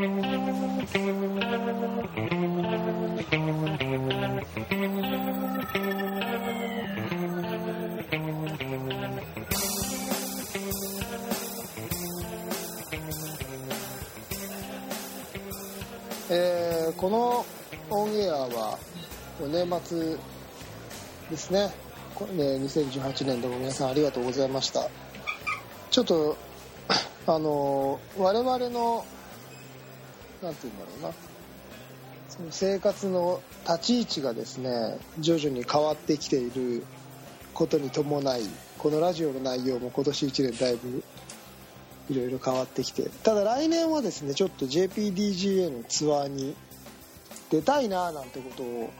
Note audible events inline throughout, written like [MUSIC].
えーこのオンエアは年末ですね。これね2018年でも皆さんありがとうございました。ちょっとあの我々のなんて言うんだろうな。その生活の立ち位置がですね徐々に変わってきていることに伴いこのラジオの内容も今年1年だいぶいろいろ変わってきて。ただ来年はですねちょっと JPDGA のツアーに出たいななんてことを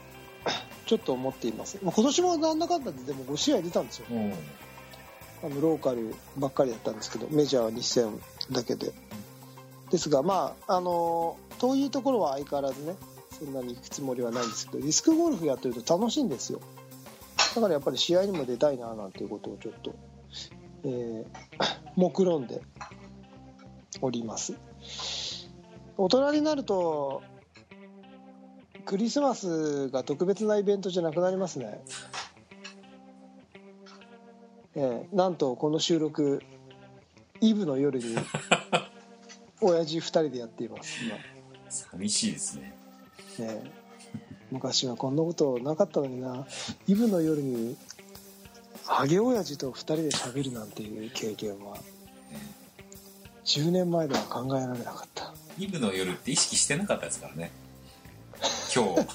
ちょっと思っています、まあ、今年もなんだかんだででも5試合出たんですよ。うん。あのローカルばっかりだったんですけどメジャーは2戦だけでですがまああの遠いところは相変わらずねそんなに行くつもりはないんですけどディスクゴルフやってると楽しいんですよ。だからやっぱり試合にも出たいななんていうことをちょっと、えー [COUGHS] 目論んでおります。大人になるとクリスマスが特別なイベントじゃなくなりますね。ええなんとこの収録イブの夜に [LAUGHS] 親父2人でやっています今、寂しいですね。ええ昔はこんなことなかったのになイブの夜にハゲ親父と2人で喋るなんていう経験は10年前では考えられなかったイブの夜って意識してなかったですからね。今日。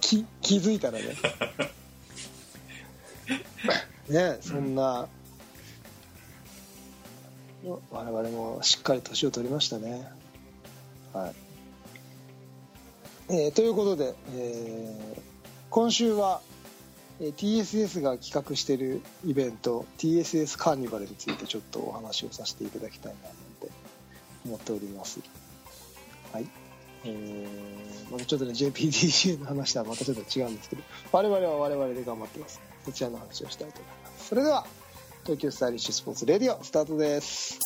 [LAUGHS] き気づいたらね [LAUGHS] ねそんな、我々もしっかり年を取りましたね。はい、えーということで、えー今週は、え TSS が企画しているイベント TSS カーニバルについてちょっとお話をさせていただきたいななんて思っております。はい。えーまたちょっとね JPDC の話とはまたちょっと違うんですけど我々は我々で頑張ってます。そちらの話をしたいと思います。それでは東京スタイリッシュスポーツレディオスタートです。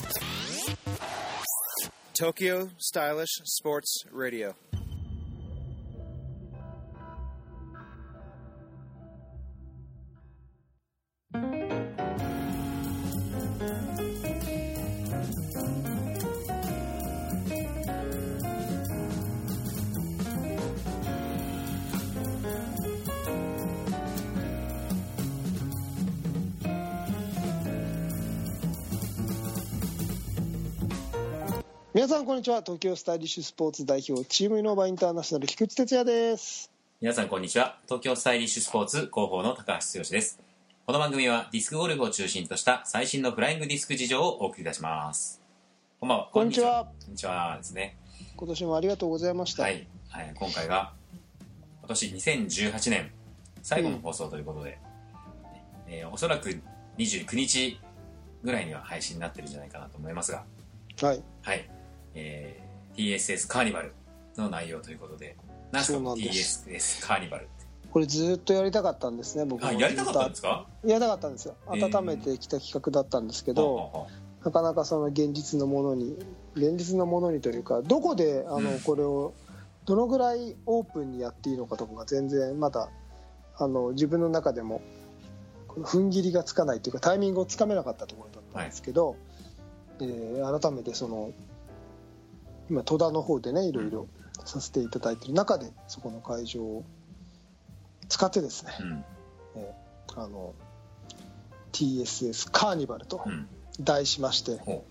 東京スタイリッシュスポーツレディオんこんにちは東京スタイリッシュスポーツ代表チームイノーバーインターナショナル菊池哲也です皆さんこんにちは。東京スタイリッシュスポーツ広報の高橋剛です。この番組はディスクゴルフを中心とした最新のフライングディスク事情をお送りいたします。こんばんは。こんにちはこんにちはですね。今年もありがとうございました、はい。はい、今回が今年2018年最後の放送ということで、えーおそらく29日ぐらいには配信になってるんじゃないかなと思いますが、はいはい。えー TSS カーニバルの内容ということで、なんすか？そうなんです。TSS カーニバル。これずっとやりたかったんですね僕も。あ、やりたかったんですか？やりたかったんですよ。えー温めてきた企画だったんですけど、はあはなかなかその現実のものに現実のものにというかどこであのうん。これをどのぐらいオープンにやっていいのかとかが全然まだあの自分の中でも踏ん切りがつかないというかタイミングをつかめなかったところだったんですけど、えー改めてその今戸田の方でねいろいろさせていただいている中でそこの会場を使ってですね、うん。えーあの TSS カーニバルとうん。題しまして、ほ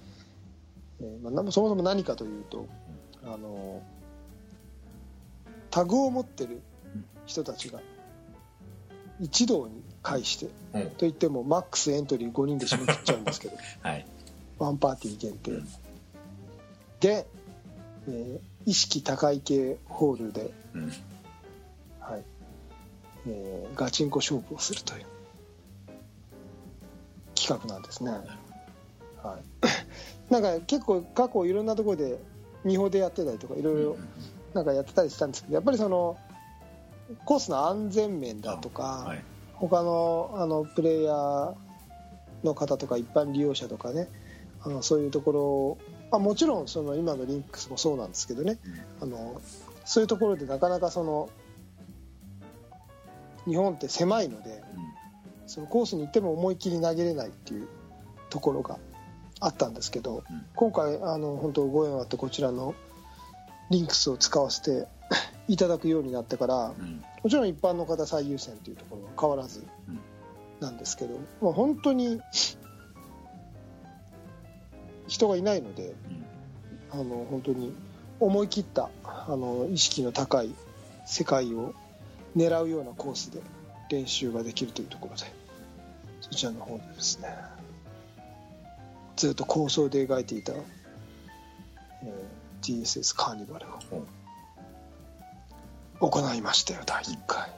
えーまあな、そもそも何かというと、あのタグを持ってる人たちが一堂に会して、う。ほう。といってもマックスエントリー5人で締め切っちゃうんですけど [LAUGHS] はい。ワンパーティー限定、うんで、えー意識高い系ホールで、うん。はいえーガチンコ勝負をするという企画なんですね、はい、[LAUGHS] なんか結構過去いろんなところで見本でやってたりとかいろいろなんかやってたりしたんですけどやっぱりそのコースの安全面だとか、はい。他のあのプレイヤーの方とか一般利用者とかねあのそういうところを、まあ、もちろんその今のリンクスもそうなんですけどね、あのそういうところでなかなかその日本って狭いのでそのコースに行っても思いっきり投げれないっていうところがあったんですけど、うん。今回あの本当ご縁あってこちらのリンクスを使わせて [LAUGHS] いただくようになってからもちろん一般の方最優先というところは変わらずうんなんですけど、まあ、本当に人がいないのであの本当に思い切ったあの意識の高い世界を狙うようなコースで練習ができるというところでそちらの方でですね。ずっと構想で描いていた、えー TSS カーニバルを行いましたよ第1回。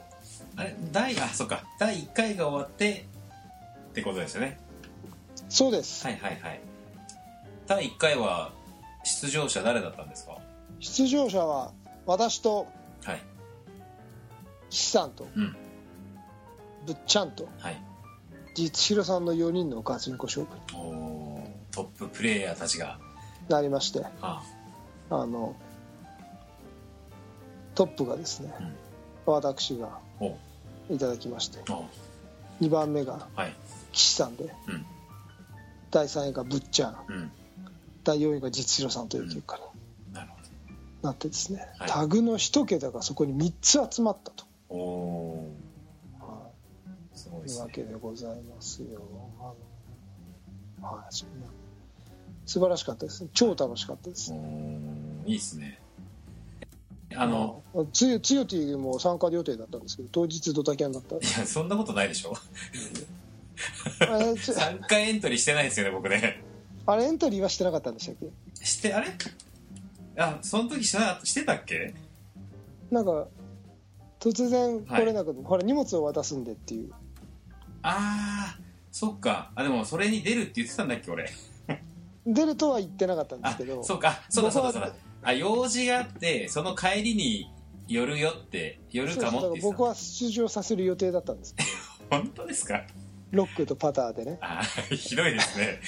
あれ第あそっか。第1回が終わってってことですよね。そうです、はいはいはい第1回は出場者誰だったんですか？出場者は私とはい。岸さんとうん。ぶっちゃんとはい。実弘さんの4人のガチンコ勝負におートッププレイヤーたちが。なりましてあ。あのトップがですね、私がおいただきましてお2番目がはい。岸さんで、うん。第3位がぶっちゃん。うん第4位が実弘さんという結果になるなってですね、はい。タグの1桁がそこに3つ集まったと、おはーすごいい、ですね。いうわけでございますよ。はい。そんな。素晴らしかったです。超楽しかったです。いいっすね。あのつよつよティも参加予定だったんですけど当日ドタキャンだったいやそんなことないでしょ。[LAUGHS] あれち3回エントリーしてないですよね僕ねあれエントリーはしてなかったんでしたっけ？してあれ？あその時してしてたっけ？なんか突然来れなくて、ほら荷物を渡すんでっていう。ああそっか。あでもそれに出るって言ってたんだっけ俺。[LAUGHS] 出るとは言ってなかったんですあけど。そうか。そうだそうだそうだ。あ用事があってその帰りに寄るよって寄るかもって僕は出場させる予定だったんです。[LAUGHS] 本当ですか？ロックとパターでね。あーひどいですね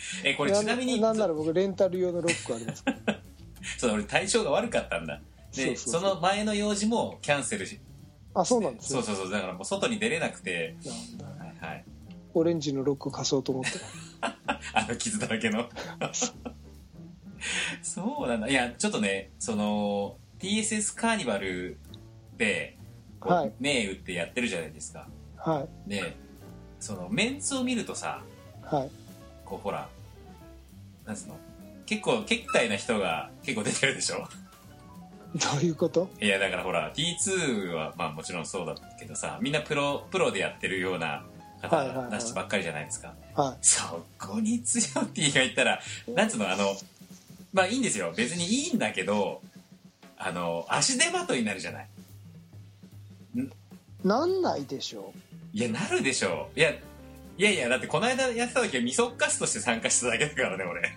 [LAUGHS] えこれちなみになんなら僕レンタル用のロックあります。か [LAUGHS] らそう俺体調が悪かったんだ。でそうそうそう。その前の用事もキャンセルし。あそうなんですよそうそうそう。だからもう外に出れなくて。なんだはいはい。オレンジのロック貸そうと思って。[LAUGHS] あの傷だらけの。そうなんだ。いやちょっとねその TSS カーニバルではい。銘打ってやってるじゃないですか。はい。でそのメンツを見るとさはいこうほらなんつうの？結構結態な人が結構出てるでしょ？どういうこと？いやだからほら T2 はまあもちろんそうだけどさみんなプロプロでやってるような方はいはいはい。出してばっかりじゃないですか、はそこに強 T がいったらなんつうの？あのまあいいんですよ。別にいいんだけどあの足手まといになるじゃない？いなんないでしょいやなるでしょいやいやいやだってこの間やってた時はみそっかすとして参加しただけだからね俺。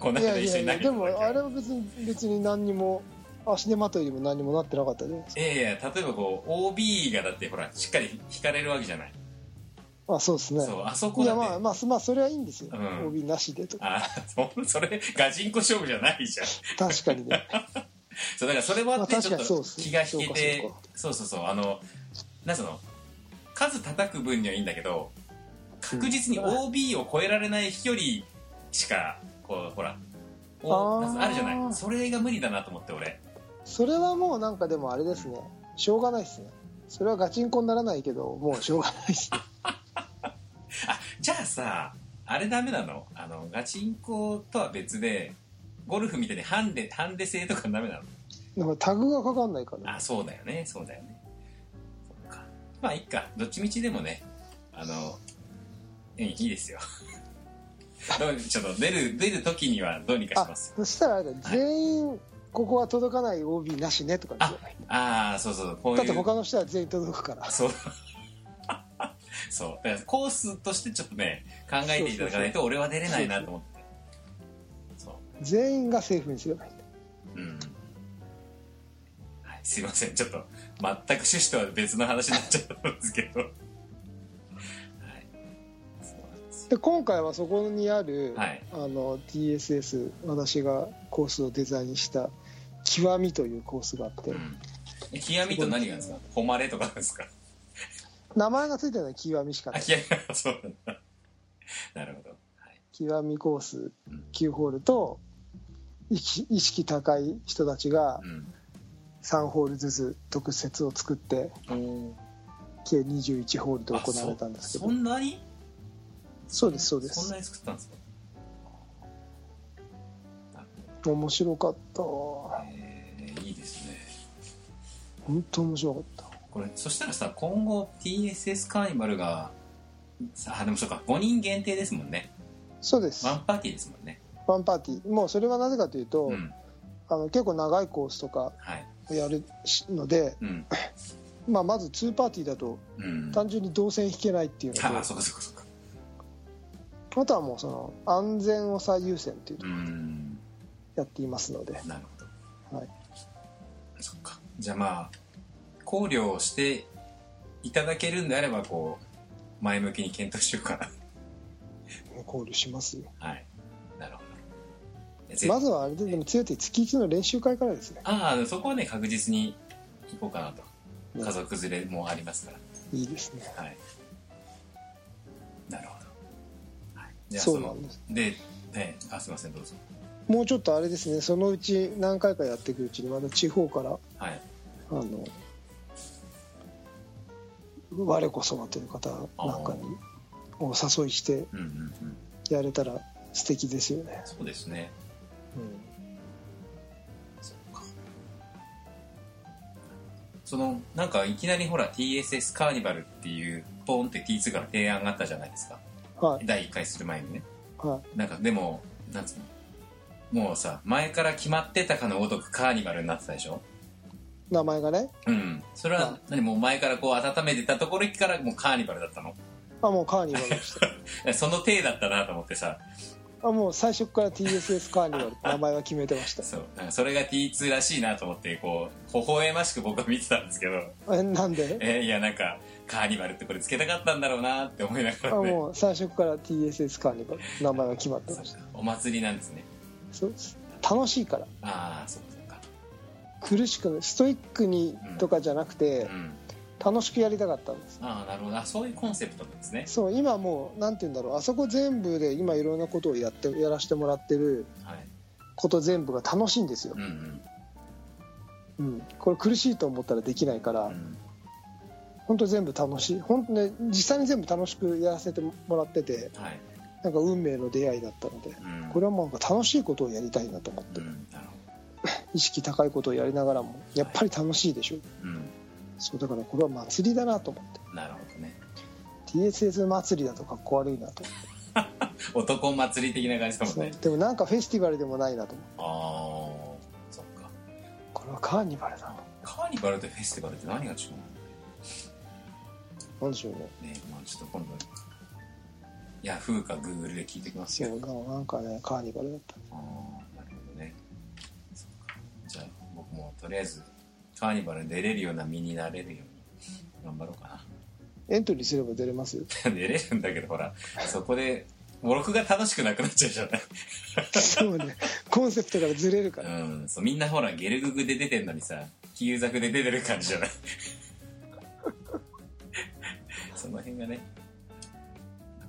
このういや間一緒に投いやいやでげた時はもあれは別に別に何にも足手まといにも何にもなってなかったじゃないやいや例えばこう OB がだってほらしっかり引かれるわけじゃない。あそうですね。そうあそこいやまあまあそまあそれはいいんですよ、うん。OB なしでとか。あそそれガチンコ勝負じゃないじゃん。確かにね。[LAUGHS] そうだからそれもあってまあちょっ確かにそうっすと気が引けてそうかそうそうあのなんつうの数叩く分にはいいんだけど確実に OB を超えられない飛距離しかこうほらおああるじゃない。それが無理だなと思って俺。それはもうなんかでもあれですね。しょうがないですね。それはガチンコにならないけどもうしょうがないですね。[LAUGHS] あじゃあさあれダメなの？あのガチンコとは別でゴルフみたいにハンデハンデ制とかダメなの？でもタグがかかんないから。あそうだよね。そうだよね。まあいいか。どっちみちでもねあのうんいいですよ。[LAUGHS] ちょっと出る出る時にはどうにかしあます。そしたらあれだ全員ここは届かない OB なしねとかああそうそうこういう。だって他の人は全員届くから。そう。[LAUGHS] そう。だからコースとしてちょっとね考えていただかないと俺は出れないなと思って。そう。全員がセーフにすればいい。んだうん。はい、すいません。ちょっと全く趣旨とは別の話になっちゃったんですけどで今回はそこにある、はい。あの TSS 私がコースをデザインした「極み」というコースがあって、うん。え極みと何がですか？誉れとかなんですか？名前がついてるのは極みしかない。あ極みはそうなんだ。なるほど、はい、極みコースうん。9ホールと意識高い人たちがうん。3ホールずつ特設を作って計21ホールで行われたんですけど。そそんなに？そうですそうでそんすなに作ったんですか？面白かった。えーいいですね。本当面白かった。これそしたらさ今後 TSS カーニバルがさあでもそうか5人限定ですもんね。そうです。ワンパーティーですもんね。ワンパーティー。もうそれはなぜかというと、うん。あの結構長いコースとかやるので、うん。まあ、まず2パーティーだとうん。単純に動線引けないっていうのと、ああそうかそうかそうかあとはもうその安全を最優先っていうとうん。やっていますので、なるほど。はい、そっか。じゃあまあ考慮していただけるんであればこう前向きに検討しようかな。考慮しますよ。はい。なるほど。ぜまずはあれででも強いて月1の練習会からですね。ああそこはね確実に行こうかなと。ね。家族連れもありますから。いいですね。はいそそう。のなんですでねあすいませんどうぞ。もうちょっとあれですね。そのうち何回かやっていくうちにまた地方からはい。あの我こそはという方なんかにお誘いしてうんうんうん。やれたら素敵ですよね、そうですね。そっか。そのなんかいきなりほら TSS カーニバルっていうポンって T2 から提案があったじゃないですかはい。第1回する前にね。はい。なんかでもなんつうの？もうさ前から決まってたかのごとくカーニバルになってたでしょ？名前がね。うん。それは何？もう前からこう温めてたところからもうカーニバルだったの？あもうカーニバルでした。[LAUGHS] その体だったなと思ってさあもう最初から TSS カーニバルって名前は決めてました。そう。なんかそれが T2 らしいなと思ってこう微笑ましく僕は見てたんですけど。えなんで？えーいやなんかカーニバルってこれつけたかったんだろうなって思いながらね。あもう最初から TSS カーニバル名前が決まってました。お祭りなんですね。そう。です楽しいから。ああそうか苦しくない。ストイックにとかじゃなくてうん楽しくやりたかったんです。ああなるほど。あそういうコンセプトなんですね。そう今もうなんて言うんだろう。あそこ全部で今いろんなことをやってやらせてもらってるはい。こと全部が楽しいんですよ。う、んうん、これ苦しいと思ったらできないから、うん。うん本当全部楽しい。本当ね実際に全部楽しくやらせてもらっててはい。なんか運命の出会いだったのでうん。これはもうなんか楽しいことをやりたいなと思って、うん。[LAUGHS] 意識高いことをやりながらもやっぱり楽しいでしょ。どうんそうだからこれは祭りだなと思って。なるほどね。TSS 祭りだとかっこ悪いなと [LAUGHS] 男祭り的な感じだもね。でもなんかフェスティバルでもないなと思って。ああそっか。これはカーニバルだな。カーニバルとフェスティバルって何が違うなんでしょうね。のねまあちょっと今度。ヤフーかグーグルで聞いてきますよ。そうななんかねカーニバルだった。ああなるほどね。そっか。じゃあ僕もとりあえずカーニバルに出れるような身になれるように頑張ろうかエントリーすれば出れますよ。な [LAUGHS] 出れるんだけどほらそこで僕が楽しくなくなっちゃうじゃない。そうね。コンセプトからずれるから、うんそうみんなほらゲルググで出てんのにさキユザクで出てる感じじゃない。[LAUGHS] その辺がね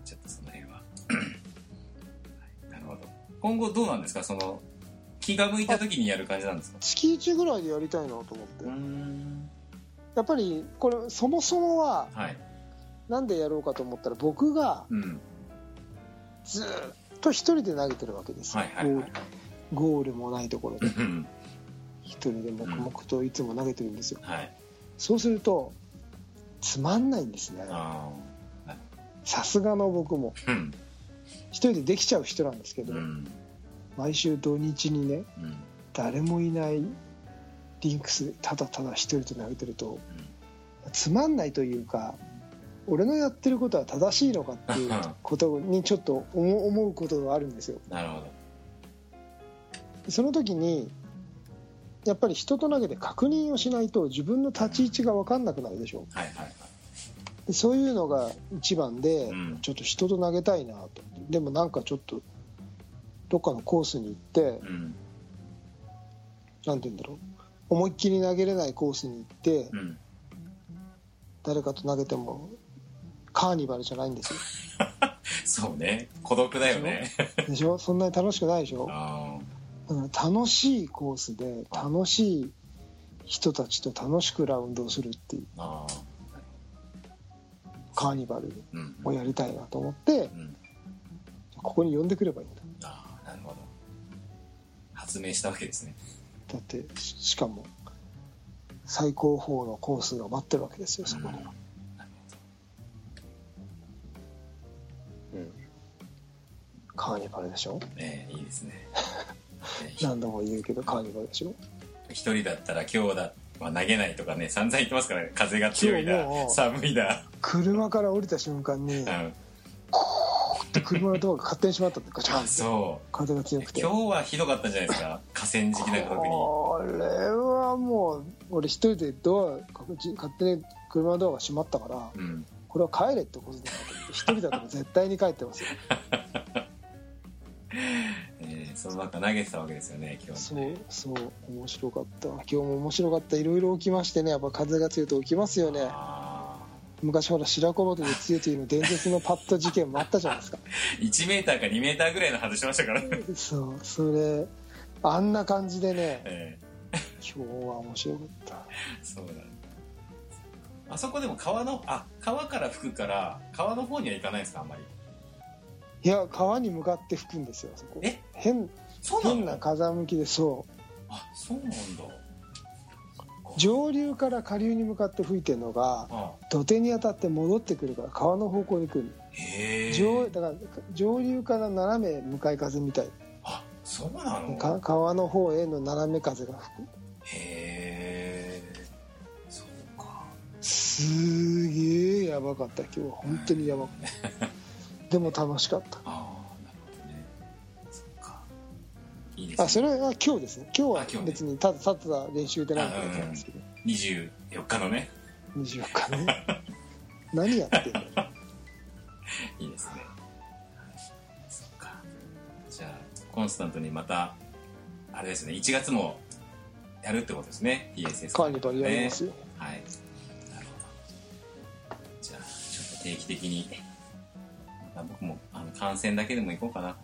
ちょっとその辺は。[CLEARS THROAT] はいなるほど。今後どうなんですか？その気が向いた時にやる感じなんですか？月1ぐらいでやりたいなと思って、ん。やっぱりこれそもそもははい。なんでやろうかと思ったら僕がうん。ずーっと一人で投げてるわけですよ、はいはいはい。ゴールもないところで。うん。一人で黙々といつも投げてるんですよ。はい。そうするとつまんないんですね。あさすがの僕も。あうん。一人でできちゃう人なんですけど、うん毎週土日にねうん。誰もいないリンクスでただただ一人で投げてるとつまんないというか俺のやってることは正しいのかっていうことにちょっと思思うことがあるんですよ。なるほど。その時にやっぱり人と投げて確認をしないと自分の立ち位置が分かんなくなるでしょ。はいはいはい。でそういうのが一番で、うん。ちょっと人と投げたいなと。でもなんかちょっとどっかのコースに行ってうんなんて言うんだろう。思いっきり投げれないコースに行ってうん誰かと投げてもカーニバルじゃないんですよ。[LAUGHS] そうね。孤独だよね。でしょ？そんなに楽しくないでしょ？楽しいコースで楽しい人たちと楽しくラウンドをするっていうカーニバルうんをやりたいなと思ってうん。ここに呼んでくればいいんだ発明したわけですね。だってししかも最高峰のコースが待ってるわけですよそこには、カーニバルでしょ？ええいいですね。[LAUGHS] え何度も言うけどカーニバルでしょ？え一人だったら今日だは投げないとかね散々言ってますからね。風が強いだ寒いだ車から降りた瞬間にうんで車のドアが勝手に閉まったってガチャンそう。風が強くて。今日はひどかったんじゃないですか？河川敷なんか特に。これはもう俺一人でドア勝手に車のドアが閉まったからうん。これは帰れってことだなと一人だったら絶対に帰ってますよ。[LAUGHS] えーその中投げてたわけですよね今日そうねそう。面白かった。今日も面白かった。いろいろ起きましてねやっぱ風が強いと起きますよね。あ昔ほら白子本で強いというの伝説のパッド事件もあったじゃないですか。ー1メーターか2メーターぐらいの外しましたから。ねそうそれあんな感じでねえ今日は面白かった。ーそうだあそこでも川のあ川から吹くから川の方には行かないですかあんまり。いや川に向かって吹くんですよあそこ。え？変変な風向きでそう。あそうなんだ上流から下流に向かって吹いてるのがあ土手に当たって戻ってくるから川の方向に来る上だから上流から斜め向かい風みたい。あそうなの？か川の方への斜め風が吹く。へえそうか。すげえやばかった。今日は本当にやばかった。[LAUGHS] でも楽しかった。ああいいですね。あそれは今日ですね。今日は別にただただ練習でないだけなんですけど。24日のね。24日ね。[LAUGHS] 何やってんの？[LAUGHS] いいですね。はい。そっか。じゃあコンスタントにまたあれですね。1月もやるってことですね。PSS カーニバルやりますよ、はい。なるほど。じゃあちょっと定期的に。また僕もあの観戦だけでも行こうかな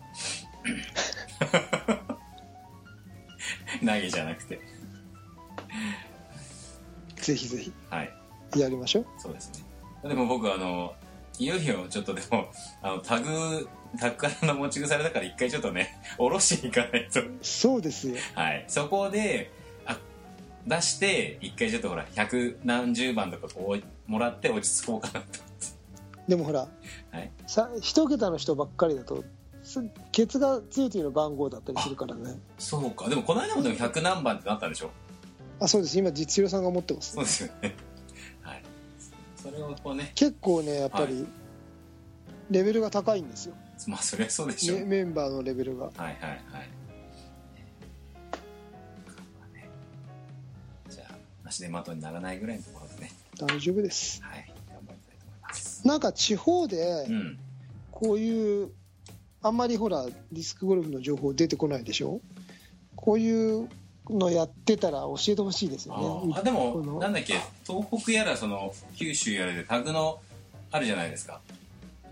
[LAUGHS] 投げじゃなくて。ぜひぜひ。はい。やりましょう。そうですね。でも僕あのいよいよちょっとでも [LAUGHS] あのタグタグからの持ち腐れだから一回ちょっとね [LAUGHS] 下ろしに行かないと。そうですよ。はい。そこであ出して一回ちょっとほら百何十番とかこうもらって落ち着こうかなと。でもほらはい。さ一桁の人ばっかりだとすケツが強いというの番号だったりするからね。そうか。でもこの間もでも百何番ってなったんでしょ？あそうです。今実用さんが持ってます。そうですよね。[LAUGHS] はい。それをこうね。結構ねやっぱはりレベルが高いんですよ、まあそりゃそうでしょう、メメンバーのレベルが。はいはいはい。じゃあ足手まといにならないぐらいのところでね。大丈夫です。はい。頑張りたいと思います。なんか地方でうん。こういうあんまりほらディスクゴルフの情報出てこないでしょ？こういうのやってたら教えてほしいですよあねーあでもなんだっけ？東北やらその九州やらでタグのあるじゃないですか。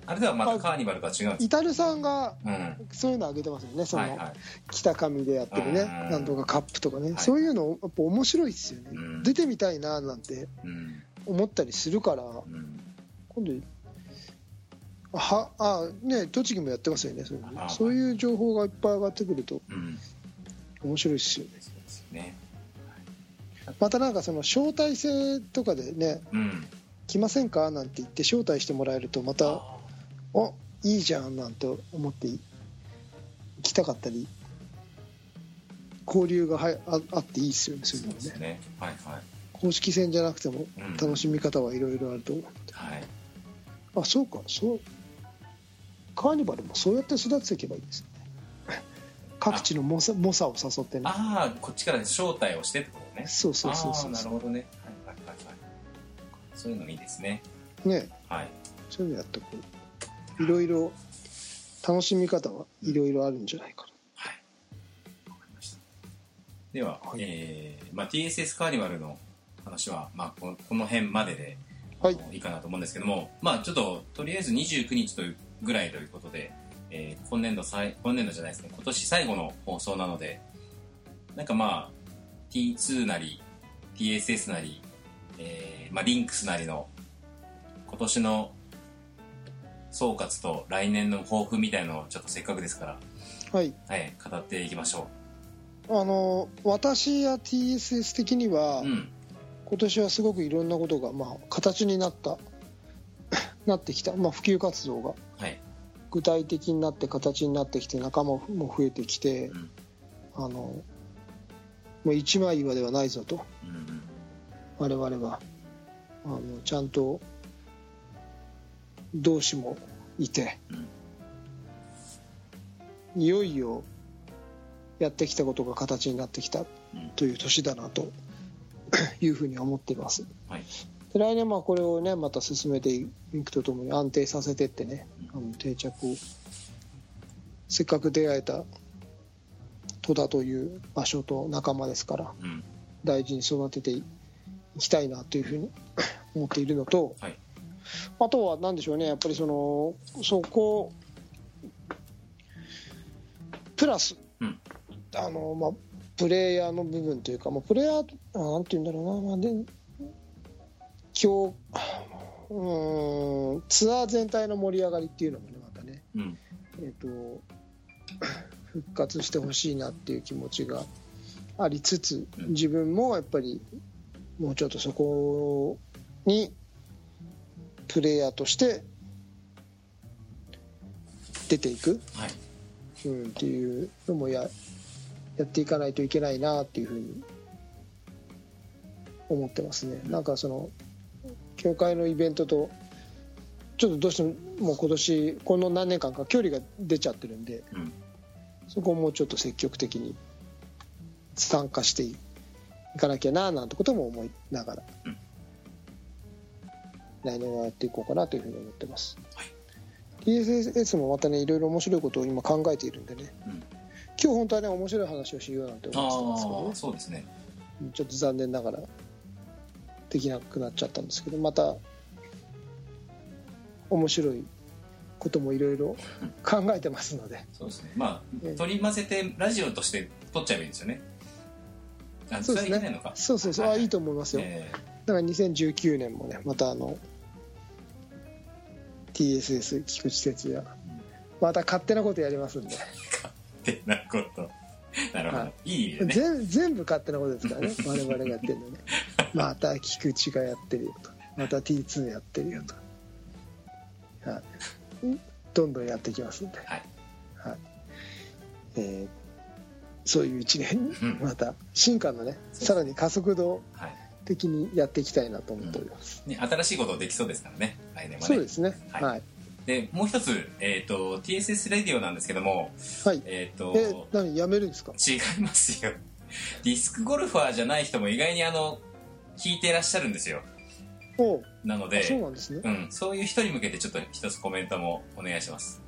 あれではまたカーニバルとは違うイタルさんがうん。はそういうのあげてますよねその、いはい。北上でやってるねうん。なんとかカップとかね、はい。そういうのやっぱ面白いですよね、うん。出てみたいななんてうん。思ったりするからうん。今度はあね栃木もやってますよねそういうそういう情報がいっぱい上がってくるとうん。面白いですよね。そうですよねまたなんかその招待制とかでねうん。来ませんか？なんて言って招待してもらえるとまたあおいいじゃんなんて思って行きたかったり交流がはああっていいですよねそういうのもね。はいはい。公式戦じゃなくてもうん。楽しみ方はいろいろあると思う、はい。あそうかそうカーニバルもそうやって育てていけばいいですよね。各地の猛者を誘ってね。ああこっちから招待をしてってことね。そうそうそうそうなるほどね。はいはいはいはい。そういうのいいですね。ね。はい。そういうのやってこういろいろ楽しみ方はいろいろあるんじゃないかはい。わかりました。では、はい。えーまあ、TSS カーニバルの話は、まあ、この辺まででなはい。いいかなと思うんですけども、まあ、ちょっととりあえず29日というぐらいということで、えー今年度最今年度じゃないですね今年最後の放送なのでなんかまあ T2 なり TSS なり、えーまあ、リンクスなりの今年の総括と来年の抱負みたいのをちょっとせっかくですから、はいはい、語っていきましょあの私や TSS 的には、う。うん。今年はすごくいろんなことが、まあ、形になったなってきた、まあ、普及活動がはい。具体的になって形になってきて仲間も増えてきて、うんあのもう一枚岩ではないぞとうんうん。我々はあのちゃんと同志もいて、いよいよやってきたことが形になってきたうんという年だなと [COUGHS] いうふうに思っています。はい。で来年まあこれをねまた進めていくとともに安定させてってねあの定着をせっかく出会えた戸田という場所と仲間ですからうん。大事に育てていきたいなというふうに [COUGHS] 思っているのとはい。あとは何でしょうねやっぱりそのそこプラス、うんあのまあプレイヤーの部分というか、まあ、プレイヤーあなんて言うんだろうな、まあ、で今日うーんツアー全体の盛り上がりっていうのもねまたね、うん。えー、と [LAUGHS] 復活してほしいなっていう気持ちがありつつうん自分もやっぱりもうちょっとそこにプレイヤーとして出ていく、はい。うん、っていうのもややっていかないといけないなっていうふうに思ってますね。なんかその教会のイベントとちょっとどうしてももう今年この何年間か距離が出ちゃってるんでうん。そこをもうちょっと積極的に参加していかなきゃななんてことも思いながら、うん来年はやっていこうかなというふうに思ってます、はい TSS もまたねいろいろ面白いことを今考えているんでねうん。今日本当はね面白い話をしようなんて思ってたんですけどねそうですね。ちょっと残念ながらできなくなっちゃったんですけどまた面白いこともいろいろ考えてますのでそうですね。まええあ、取り混ぜてラジオとして撮っちゃえばいいんですよね。あ、そそうですね。そうそうそう、あいいと思いますよ、えだから2019年もねまたあの TSS 菊池哲也また勝手なことやりますんで、ーってなこと。なるほど。、はいい意味でね。全全部勝手なことですからね我々がやってるのね [LAUGHS] また菊池がやってるよと。また T2 やってるよと、はい、どんどんやっていきますんで、はい。はい。えーそういう一年にうん。また進化のねさらに加速度はい。的にやっていきたいなと思っております、ね、新しいことできそうですからね。来年はね。そうですね。はい。はい。で、もう一つ、えっ、と、TSS レディオなんですけども、はい。えっ、と、え何？やめるんですか？違いますよ。ディスクゴルファーじゃない人も意外にあの、弾いてらっしゃるんですよ。なのあそうで、なんですねうん、そういう人に向けてちょっと一つコメントもお願いします。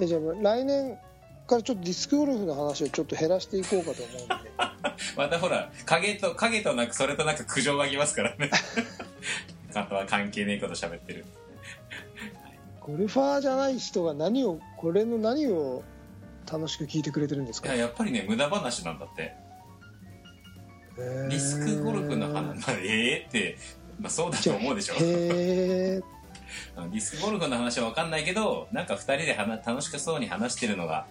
えじゃあ来年からちょっとディスクゴルフの話をちょっと減らしていこうかと思うんで [LAUGHS] またほら、影と、影となく、それとなく苦情が来ますからね。[LAUGHS] 方は関係ねえこと喋ってる。[LAUGHS] ゴルファーじゃない人が何をこれの何を楽しく聞いてくれてるんですか？いや、やっぱりね、無駄話なんだって。デディスクゴルフの話、まあ、ええって、まあそうだと思うでしょ。へえ [LAUGHS] あのディスクゴルフの話は分かんないけどなんか2人で話楽しくそうに話してるのが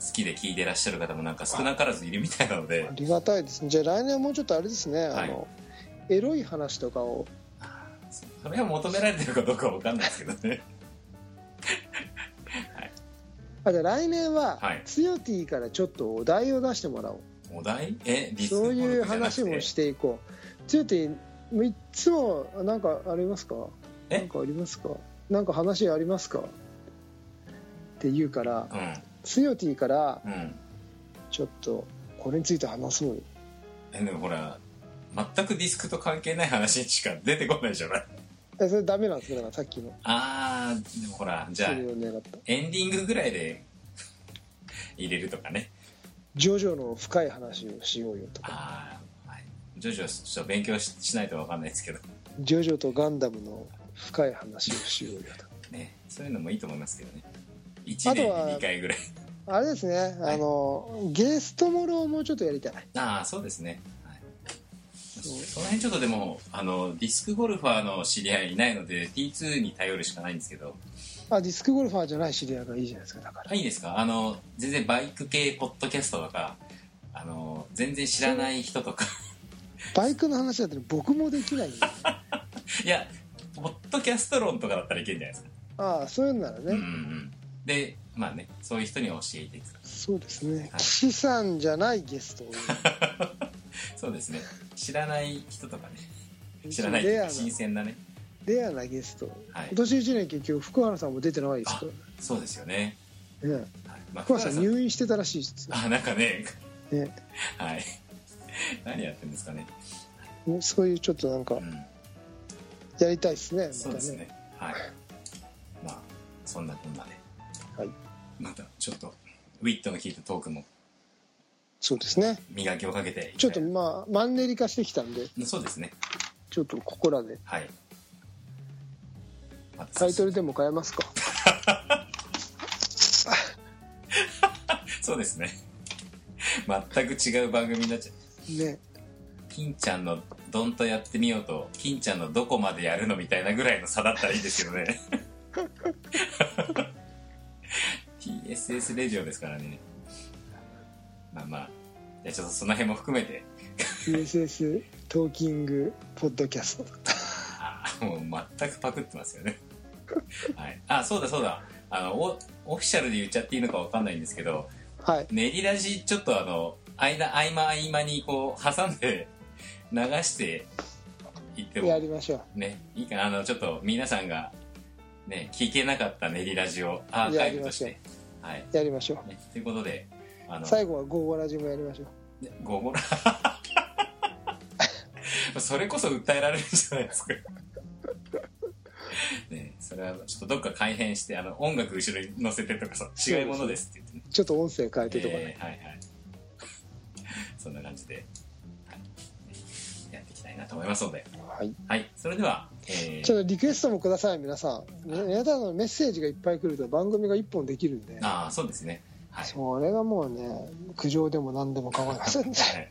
好きで聞いてらっしゃる方もなんか少なからずいるみたいなので。ありがたいですね。じゃあ来年はもうちょっとあれですね、はい。あのエロい話とかを。それは求められてるかどうかは分かんないですけどね。[LAUGHS] あじゃあ来年は、はい。つよティからちょっとお題を出してもらおうお題？えそういう話もしていこう。つよティいつもなんかありますか？え？なんかありますか？なんか話ありますか？って言うからつよティからうん。うんちょっとこれについて話そうえでもほら全くディスクと関係ない話しか出てこないじゃない？えそれダメなんですかだからさっきの。あーでもほらじゃあエンディングぐらいで入れるとかねジョジョの深い話をしようよとか。ああはい。徐々ちょっと勉強ししないと分かんないですけど。ジョジョとガンダムの深い話をしようよとか。ねそういうのもいいと思いますけどね。あ1と年には2回ぐらい。あれですね、はいあのゲストものをもうちょっとやりたい。ああそうですね、はい、その辺ちょっとでもあのディスクゴルファーの知り合いいないので T2 に頼るしかないんですけどあディスクゴルファーじゃない知り合いがいいじゃないですかだから。あいいですか？あの全然バイク系ポッドキャストとかあの全然知らない人とか。[LAUGHS] バイクの話だったら僕もできないんで [LAUGHS] いやポッドキャスト論とかだったらいけるんじゃないですか？ああそういうのならね、うんうんうん。でまあねそういう人に教えていく。そうですね。はい。岸さんじゃないゲストを。[LAUGHS] そうですね。知らない人とかね。知らない。新鮮なねレアなゲスト、はい。今年1年結局福原さんも出てないですか？そうですよね、らね。はい。まあ、福原さん入院してたらしいですよ。あなんかね。ね。はい。何やってんですかね。ねそういうちょっとなんかうん。やりたいですね。またそうですね。はい。まあそんなこんなで。はい。またちょっとウィットの効いたトークも。そうですね。磨きをかけてちょっとまあマンネリ化してきたんで。そうですね。ちょっとここらで。はいタイトルでも変えますか？[LAUGHS] そうですね。全く違う番組になっちゃう。ね。金ちゃんのドンとやってみようと金ちゃんのどこまでやるのみたいなぐらいの差だったらいいですけどね。TSS [LAUGHS] レジオですからね。まあまあ。じゃあちょっとその辺も含めて。TSS トーキングポッドキャストあもう全くパクってますよね。[LAUGHS] はい。あそうだそうだ。あのオオフィシャルで言っちゃっていいのかわかんないんですけどはい。練りラジちょっとあの間合間合間にこう挟んで流していってもやりましょね、いいかな、あの、ちょっと皆さんが、ね、聞けなかった練りラジオアーカイブとして、はい、うやりましょね。ということで、あの、う最後は「ゴーゴラジ」もやりましょう。ねごごら、[LAUGHS] それこそ訴えられるんじゃないですか。ね、それはちょっとどっか改変して、あの、音楽後ろに載せてとかさ、違うものですって言ってね。ちょっと音声変えてとかね、えーはいはい。[LAUGHS] そんな感じで、はい、やっていきたいなと思いますので、はい、はい、それでは、えー。ちょっとリクエストもください皆さん。み皆さんのメッセージがいっぱい来ると番組が1本できるんで。ああ、そうですね。はい。それがもうね苦情でも何でも構いませんね。はい。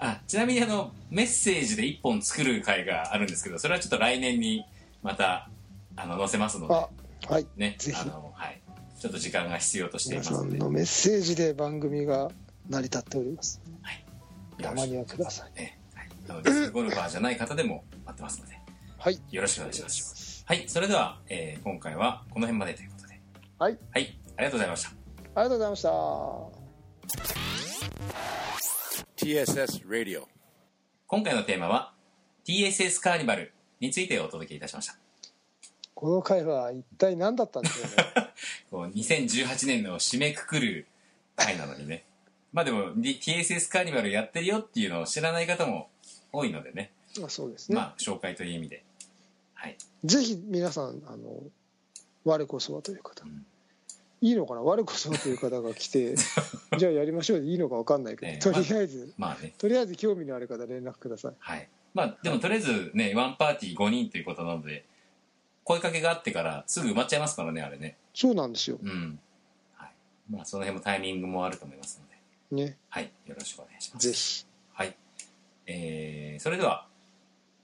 あちなみにあのメッセージで1本作る回があるんですけどそれはちょっと来年にまたあの載せますのあではい。ねぜひ。あの、はい、ちょっと時間が必要としてい皆ますので。さんのメッセージで番組が成り立っております。たまにはよろしくださいくね。はい、あのディ [LAUGHS] スクゴルファーじゃない方でも待ってますので。はい。よろしくお願いします。はい。それでは、えー今回はこの辺までということで。はい。はい。ありがとうございました。ありがとうございました。TSS Radio. 今回のテーマは TSS カーニバルについてお届けいたしましたこの回は一体何だったんでしょうね。[LAUGHS] こう2018年の締めくくる回なのにね。[LAUGHS] まあでも TSS カーニバルやってるよっていうのを知らない方も多いのでね。まあそうですね、まあ紹介という意味で。はい。ぜひ皆さんあの我こそはという方、ん。いいのかな？我こそはという方が来て [LAUGHS] じゃあやりましょう。でいいのか分かんないけど、ええとりあえず、まあね。とりあえず興味のある方連絡ください。はい。まあでもとりあえずねワンパーティー5人ということなので声かけがあってからすぐ埋まっちゃいますからねあれね。そうなんですよ。うん。はい。まあその辺もタイミングもあると思いますので。ね。はい。よろしくお願いします。ぜひ。はい。えー、それでは、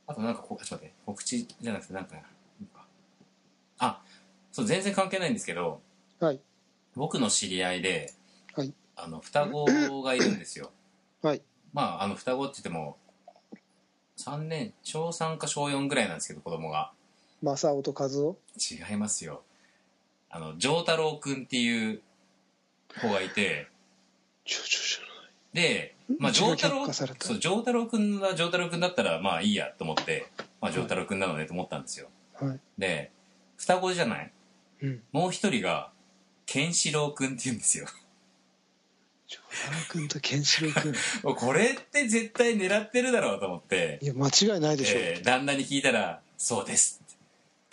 あとなんかこう、ちょっと待って、告知じゃなくてなんか、あ、そう、全然関係ないんですけど、はい。僕の知り合いで、はい。あの、双子がいるんですよ。[COUGHS] はい。まあ、あの、双子って言っても、3年、小3か小4ぐらいなんですけど、子供が。正雄と和夫違いますよ。あの、丈太郎くんっていう子がいて、ちょちょちで、まあ、丈太郎そう丈太郎くんは丈太郎くんだったらまあいいやと思って、まあ、丈太郎くんなのねと思ったんですよ。ょはい、で双子じゃない？うん、もう一人がケンシロウくんって言うんですよ。長太郎君とケンシロウ君 [LAUGHS] これって絶対狙ってるだろうと思って、いや間違いないでしょ。う、えー旦那に聞いたら「そうです」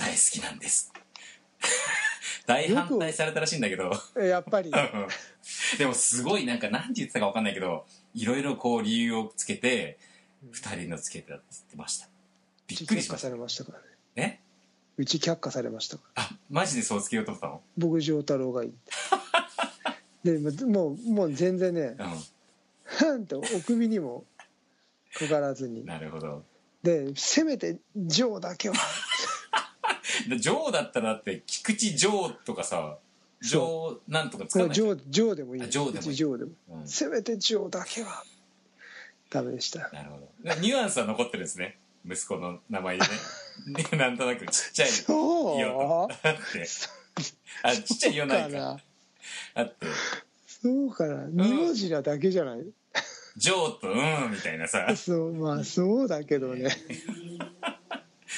大好きなんです。[LAUGHS] 大反対されたらしいんだけど。やっぱり。でもすごいなんか何て言ってたか分かんないけどいろいろこう理由をつけて2人のつけてた。って言ってましたびっくりしました。うち却下されましたから。ねえうち却下されましたあマジでそうつけようと思ったの？僕丈太郎がいい。[LAUGHS] でもうもう全然ねうふんってお首にもかからずに。んなるほど。でせめてジョーだけは。でジョーだったらだって菊池ジョーとかさジョーなんとか使わない？ジョージョーでもいい。あジョーでもいい。ジョーでもうん。せめてジョーだけはダメでした。なるほど。ニュアンスは残ってるんですね。息子の名前でね。ね [LAUGHS] なんとなくちっちゃいそう。イオとあって。あちっちゃいイオないか。あって。そうかな。二文字なだけじゃない。ジョーとうんみたいなさ。そうまあそうだけどね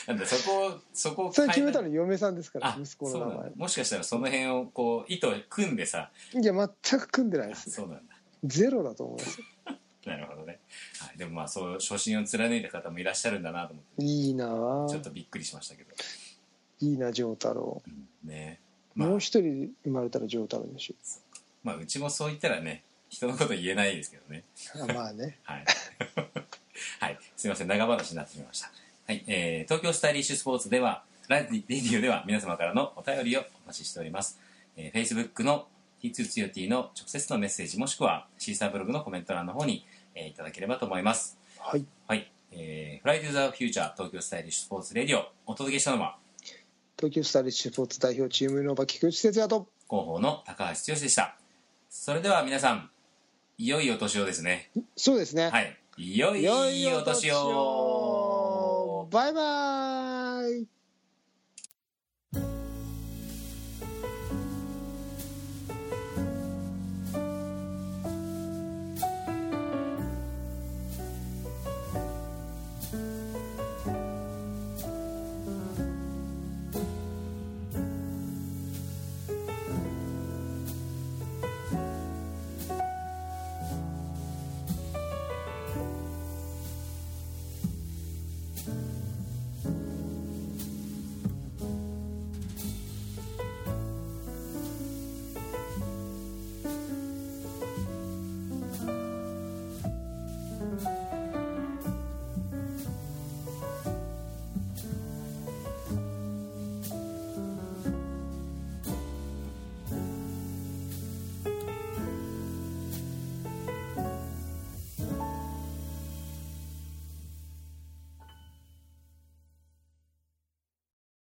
なんでそこをそこをそれ決めたのの嫁さんですからあ息子の名そうなんだ。もしかしたらその辺をこう糸を組んでさ。前いや全く組んでないあですそうなんだ。ゼロだと思います [LAUGHS] なるほどね、はい、でもまあそう初心を貫いた方もいらっしゃるんだなと思って。いいなあ。ちょっとびっくりしましたけど、いいな丈太郎。うんね。まあ。もう一人生まれたら丈太郎でしまあうちもそう言ったらね人のこと言えないですけどね。ょあまあね。はい。[LAUGHS] はい。すみません。長話になってしまいました。はい。えー、東京スタイリッシュスポーツでは、ラディレディオでは皆様からのお便りをお待ちしております。えー、Facebook の T2 つよ T の直接のメッセージもしくはシーサーブログのコメント欄の方に、えーいただければと思います。はいはい。えー、フライデーザーフューチャー東京スタイリッシュスポーツレディオお届けしたのは東京スタイリッシュスポーツ代表チームの場菊池哲也と広報の高橋剛でした。それでは皆さん、いよいよお年をですね。そうですねはい。いよいよお年をバイバイ。